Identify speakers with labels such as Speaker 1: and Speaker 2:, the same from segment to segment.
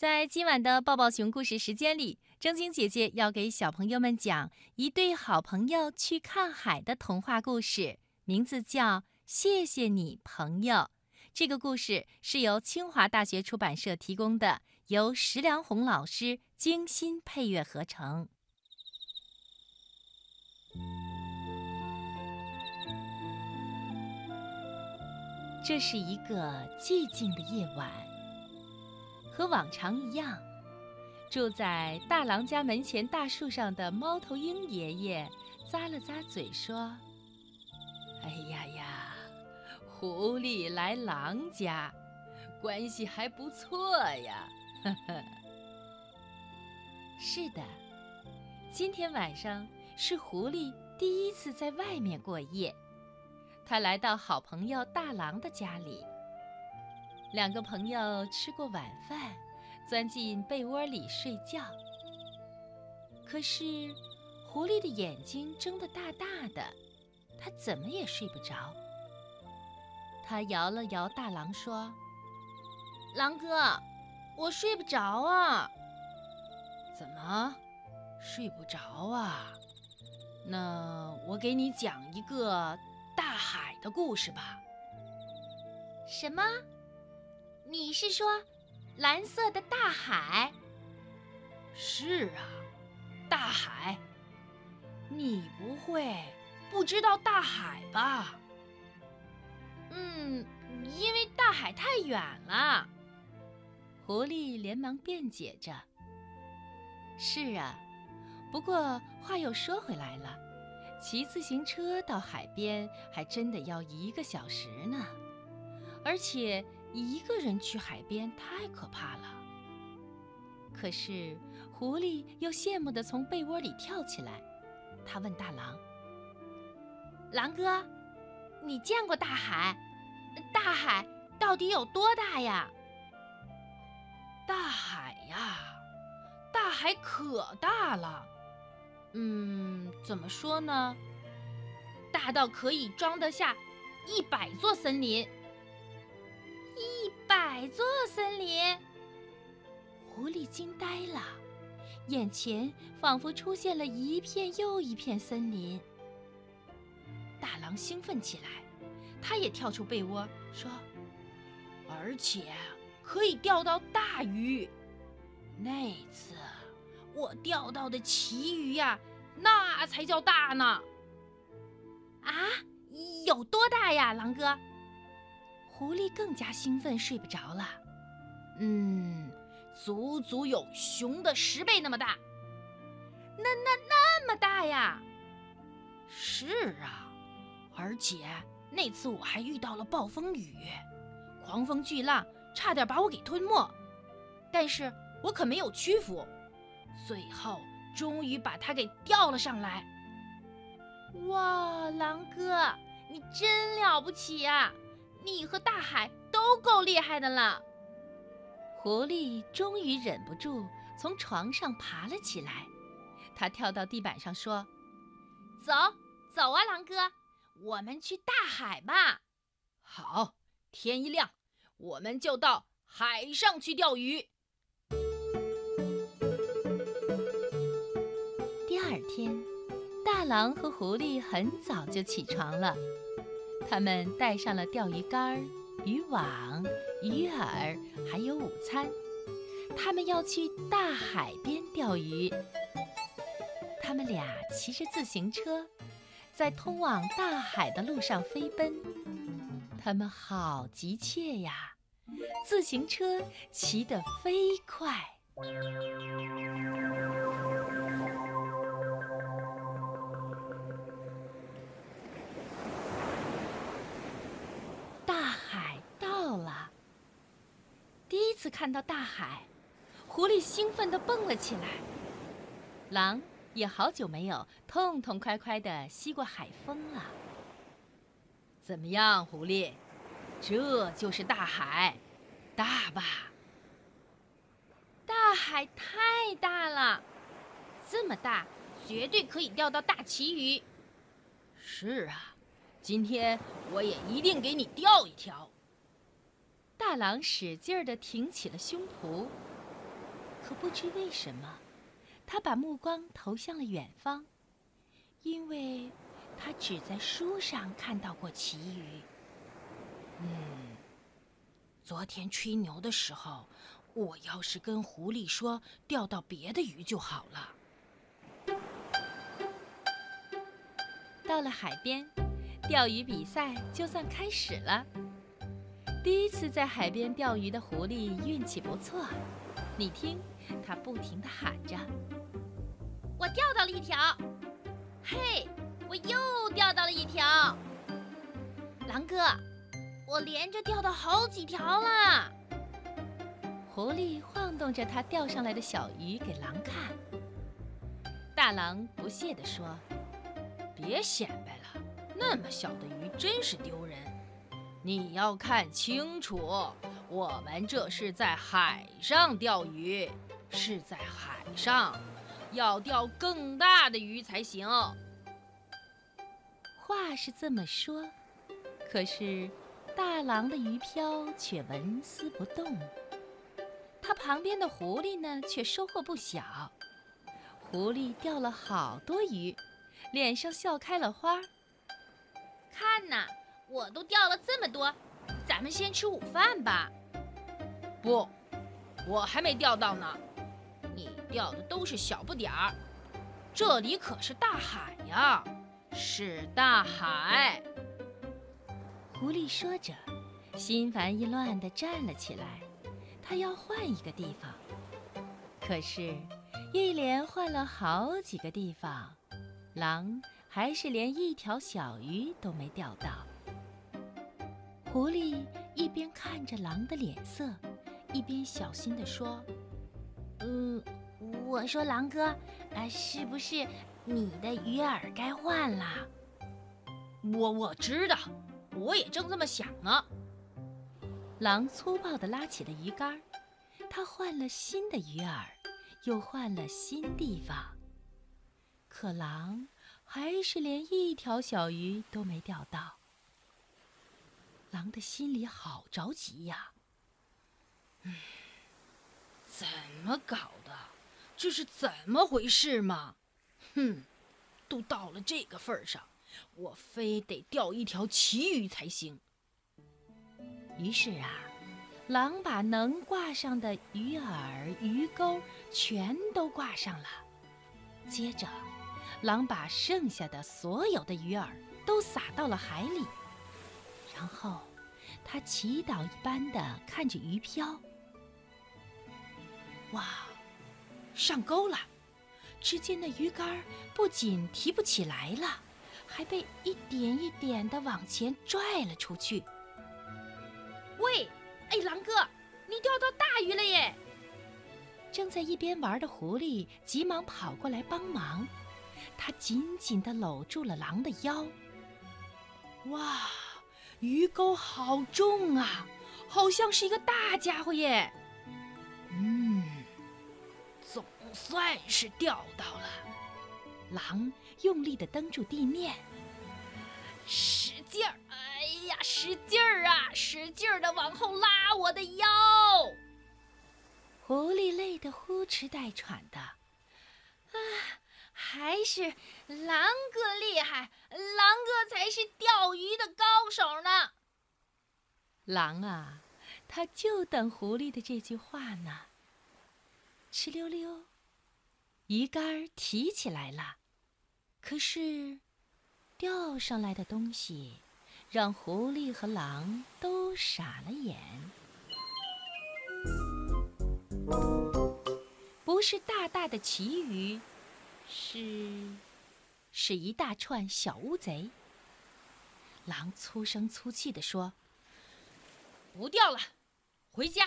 Speaker 1: 在今晚的抱抱熊故事时间里，正晶姐姐要给小朋友们讲一对好朋友去看海的童话故事，名字叫《谢谢你，朋友》。这个故事是由清华大学出版社提供的，由石良红老师精心配乐合成。这是一个寂静的夜晚，和往常一样，住在大郎家门前大树上的猫头鹰爷爷咂了咂嘴说：“哎呀呀，狐狸来狼家，关系还不错呀。”呵呵。是的，今天晚上是狐狸第一次在外面过夜。他来到好朋友大狼的家里，两个朋友吃过晚饭，钻进被窝里睡觉。可是，狐狸的眼睛睁得大大的，它怎么也睡不着。它摇了摇大狼，说：“狼哥，我睡不着啊。”“怎么，睡不着啊？那我给你讲一个。”大海的故事吧。
Speaker 2: 什么？你是说蓝色的大海？
Speaker 1: 是啊，大海。你不会不知道大海吧？
Speaker 2: 嗯，因为大海太远了。
Speaker 1: 狐狸连忙辩解着。是啊，不过话又说回来了。骑自行车到海边还真的要一个小时呢，而且一个人去海边太可怕了。可是狐狸又羡慕地从被窝里跳起来，他问大狼：“
Speaker 2: 狼哥，你见过大海？大海到底有多大呀？”“
Speaker 1: 大海呀，大海可大了。”嗯，怎么说呢？大到可以装得下一百座森林。
Speaker 2: 一百座森林，
Speaker 1: 狐狸惊呆了，眼前仿佛出现了一片又一片森林。大狼兴奋起来，他也跳出被窝说：“而且可以钓到大鱼。那次……”我钓到的旗鱼呀，那才叫大呢！
Speaker 2: 啊，有多大呀，狼哥？
Speaker 1: 狐狸更加兴奋，睡不着了。嗯，足足有熊的十倍那么大。
Speaker 2: 那那那么大呀？
Speaker 1: 是啊，而且那次我还遇到了暴风雨，狂风巨浪差点把我给吞没，但是我可没有屈服。最后，终于把它给钓了上来。
Speaker 2: 哇，狼哥，你真了不起呀！你和大海都够厉害的了。
Speaker 1: 狐狸终于忍不住从床上爬了起来，它跳到地板上说：“
Speaker 2: 走，走啊，狼哥，我们去大海吧。”
Speaker 1: 好，天一亮，我们就到海上去钓鱼。第二天，大狼和狐狸很早就起床了，他们带上了钓鱼竿、渔网、鱼饵，还有午餐。他们要去大海边钓鱼。他们俩骑着自行车，在通往大海的路上飞奔。他们好急切呀，自行车骑得飞快。看到大海，狐狸兴奋地蹦了起来。狼也好久没有痛痛快快地吸过海风了。怎么样，狐狸？这就是大海，大吧？
Speaker 2: 大海太大了，这么大，绝对可以钓到大旗鱼。
Speaker 1: 是啊，今天我也一定给你钓一条。大狼使劲儿地挺起了胸脯，可不知为什么，他把目光投向了远方，因为他只在书上看到过旗鱼。
Speaker 3: 嗯，昨天吹牛的时候，我要是跟狐狸说钓到别的鱼就好了。
Speaker 1: 到了海边，钓鱼比赛就算开始了。第一次在海边钓鱼的狐狸运气不错，你听，它不停地喊着：“
Speaker 2: 我钓到了一条！嘿，我又钓到了一条！狼哥，我连着钓到好几条了！”
Speaker 1: 狐狸晃动着它钓上来的小鱼给狼看。大狼不屑地说。
Speaker 3: 别显摆了，那么小的鱼真是丢人。你要看清楚，我们这是在海上钓鱼，是在海上，要钓更大的鱼才行。
Speaker 1: 话是这么说，可是大狼的鱼漂却纹丝不动。他旁边的狐狸呢，却收获不小。狐狸钓了好多鱼。脸上笑开了花。
Speaker 2: 看呐，我都钓了这么多，咱们先吃午饭吧。
Speaker 3: 不，我还没钓到呢。你钓的都是小不点儿，这里可是大海呀，是大海。
Speaker 1: 狐狸说着，心烦意乱地站了起来。他要换一个地方，可是，一连换了好几个地方。狼还是连一条小鱼都没钓到。狐狸一边看着狼的脸色，一边小心地说：“
Speaker 2: 嗯，我说狼哥，啊，是不是你的鱼饵该换了？”“
Speaker 3: 我我知道，我也正这么想呢。”
Speaker 1: 狼粗暴地拉起了鱼竿，他换了新的鱼饵，又换了新地方。可狼还是连一条小鱼都没钓到。狼的心里好着急呀！
Speaker 3: 嗯，怎么搞的？这是怎么回事嘛？哼，都到了这个份上，我非得钓一条旗鱼才行。
Speaker 1: 于是啊，狼把能挂上的鱼饵、鱼钩全都挂上了，接着。狼把剩下的所有的鱼饵都撒到了海里，然后他祈祷一般的看着鱼漂。哇，上钩了！只见那鱼竿不仅提不起来了，还被一点一点的往前拽了出去。
Speaker 2: 喂，哎，狼哥，你钓到大鱼了耶！
Speaker 1: 正在一边玩的狐狸急忙跑过来帮忙。他紧紧地搂住了狼的腰。哇，鱼钩好重啊，好像是一个大家伙耶！
Speaker 3: 嗯，总算是钓到了。
Speaker 1: 狼用力的蹬住地面，
Speaker 2: 使劲儿！哎呀，使劲儿啊，使劲儿的往后拉我的腰。
Speaker 1: 狐狸累得呼哧带喘的。
Speaker 2: 啊！还是狼哥厉害，狼哥才是钓鱼的高手呢。
Speaker 1: 狼啊，他就等狐狸的这句话呢。哧溜溜，鱼竿提起来了，可是钓上来的东西让狐狸和狼都傻了眼。不是大大的旗鱼。是，是一大串小乌贼。狼粗声粗气地说：“
Speaker 3: 不钓了，回家。”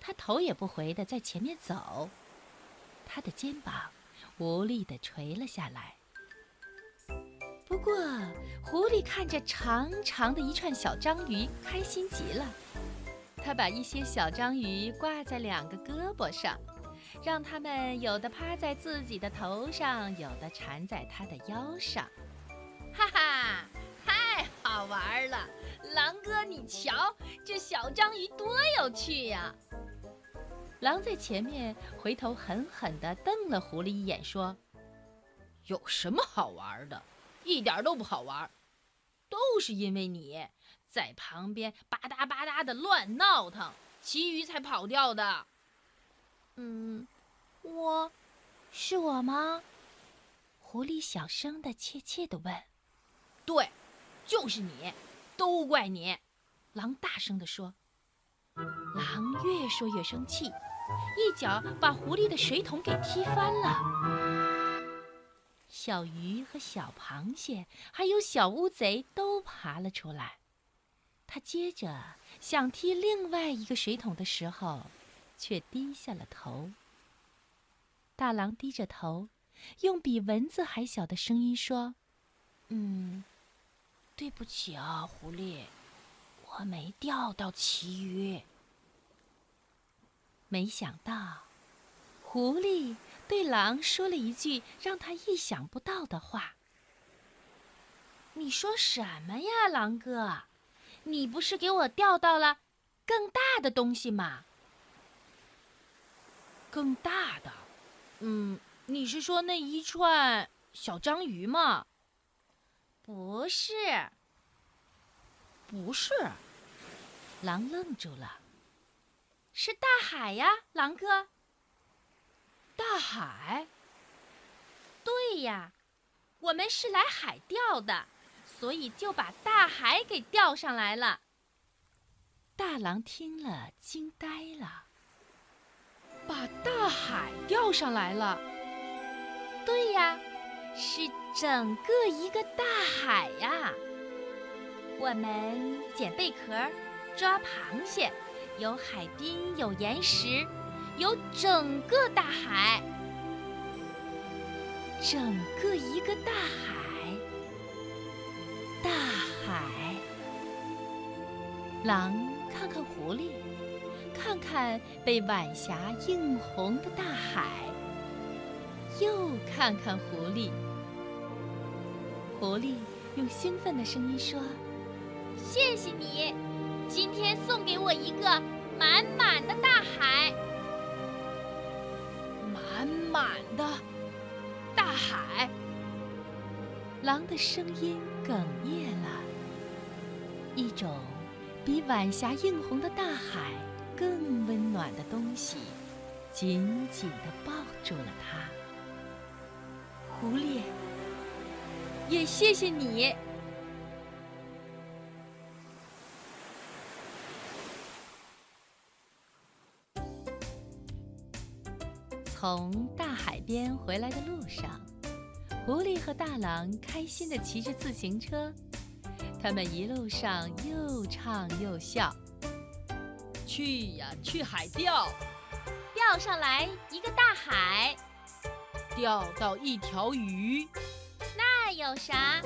Speaker 1: 他头也不回地在前面走，他的肩膀无力地垂了下来。不过，狐狸看着长长的一串小章鱼，开心极了。他把一些小章鱼挂在两个胳膊上。让他们有的趴在自己的头上，有的缠在他的腰上，
Speaker 2: 哈哈，太好玩了！狼哥，你瞧，这小章鱼多有趣呀！
Speaker 1: 狼在前面回头狠狠地瞪了狐狸一眼，说：“
Speaker 3: 有什么好玩的？一点都不好玩，都是因为你在旁边吧嗒吧嗒的乱闹腾，其余才跑掉的。”
Speaker 2: 嗯，我，是我吗？
Speaker 1: 狐狸小声的、怯怯的问。
Speaker 3: “对，就是你，都怪你。”狼大声地说。
Speaker 1: 狼越说越生气，一脚把狐狸的水桶给踢翻了。小鱼和小螃蟹还有小乌贼都爬了出来。他接着想踢另外一个水桶的时候，却低下了头。大狼低着头，用比蚊子还小的声音说：“
Speaker 2: 嗯，对不起啊，狐狸。”我没钓到旗鱼。
Speaker 1: 没想到，狐狸对狼说了一句让他意想不到的话：“
Speaker 2: 你说什么呀，狼哥？你不是给我钓到了更大的东西吗？
Speaker 3: 更大的？嗯，你是说那一串小章鱼吗？
Speaker 2: 不是。”
Speaker 3: 不是，
Speaker 1: 狼愣住了。
Speaker 2: 是大海呀，狼哥。
Speaker 3: 大海？
Speaker 2: 对呀，我们是来海钓的，所以就把大海给钓上来了。
Speaker 1: 大狼听了，惊呆了。
Speaker 3: 把大海钓上来了？
Speaker 2: 对呀，是整个一个大海呀。我们捡贝壳，抓螃蟹，有海滨，有岩石，有整个大海，
Speaker 1: 整个一个大海，大海。狼看看狐狸，看看被晚霞映红的大海，又看看狐狸。狐狸用兴奋的声音说。
Speaker 2: 谢谢你，今天送给我一个满满的大海。
Speaker 3: 满满的大海。
Speaker 1: 狼的声音哽咽了。一种比晚霞映红的大海更温暖的东西，紧紧地抱住了它。狐狸，也谢谢你。从大海边回来的路上，狐狸和大狼开心地骑着自行车。他们一路上又唱又笑。
Speaker 3: 去呀，去海钓，
Speaker 2: 钓上来一个大海，
Speaker 3: 钓到一条鱼，
Speaker 2: 那有啥？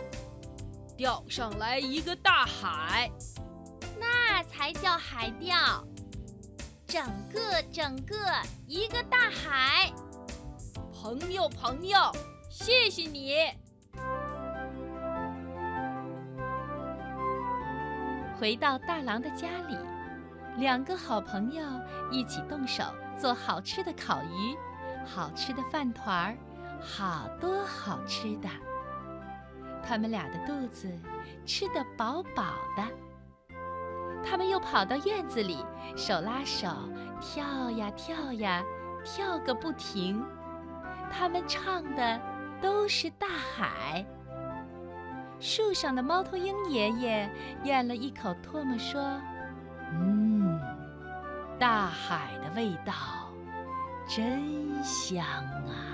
Speaker 3: 钓上来一个大海，
Speaker 2: 那才叫海钓。整个整个一个大海，
Speaker 3: 朋友朋友，谢谢你。
Speaker 1: 回到大郎的家里，两个好朋友一起动手做好吃的烤鱼，好吃的饭团儿，好多好吃的。他们俩的肚子吃得饱饱的。他们又跑到院子里，手拉手跳呀跳呀，跳个不停。他们唱的都是大海。树上的猫头鹰爷爷咽了一口唾沫，说：“嗯，大海的味道真香啊。”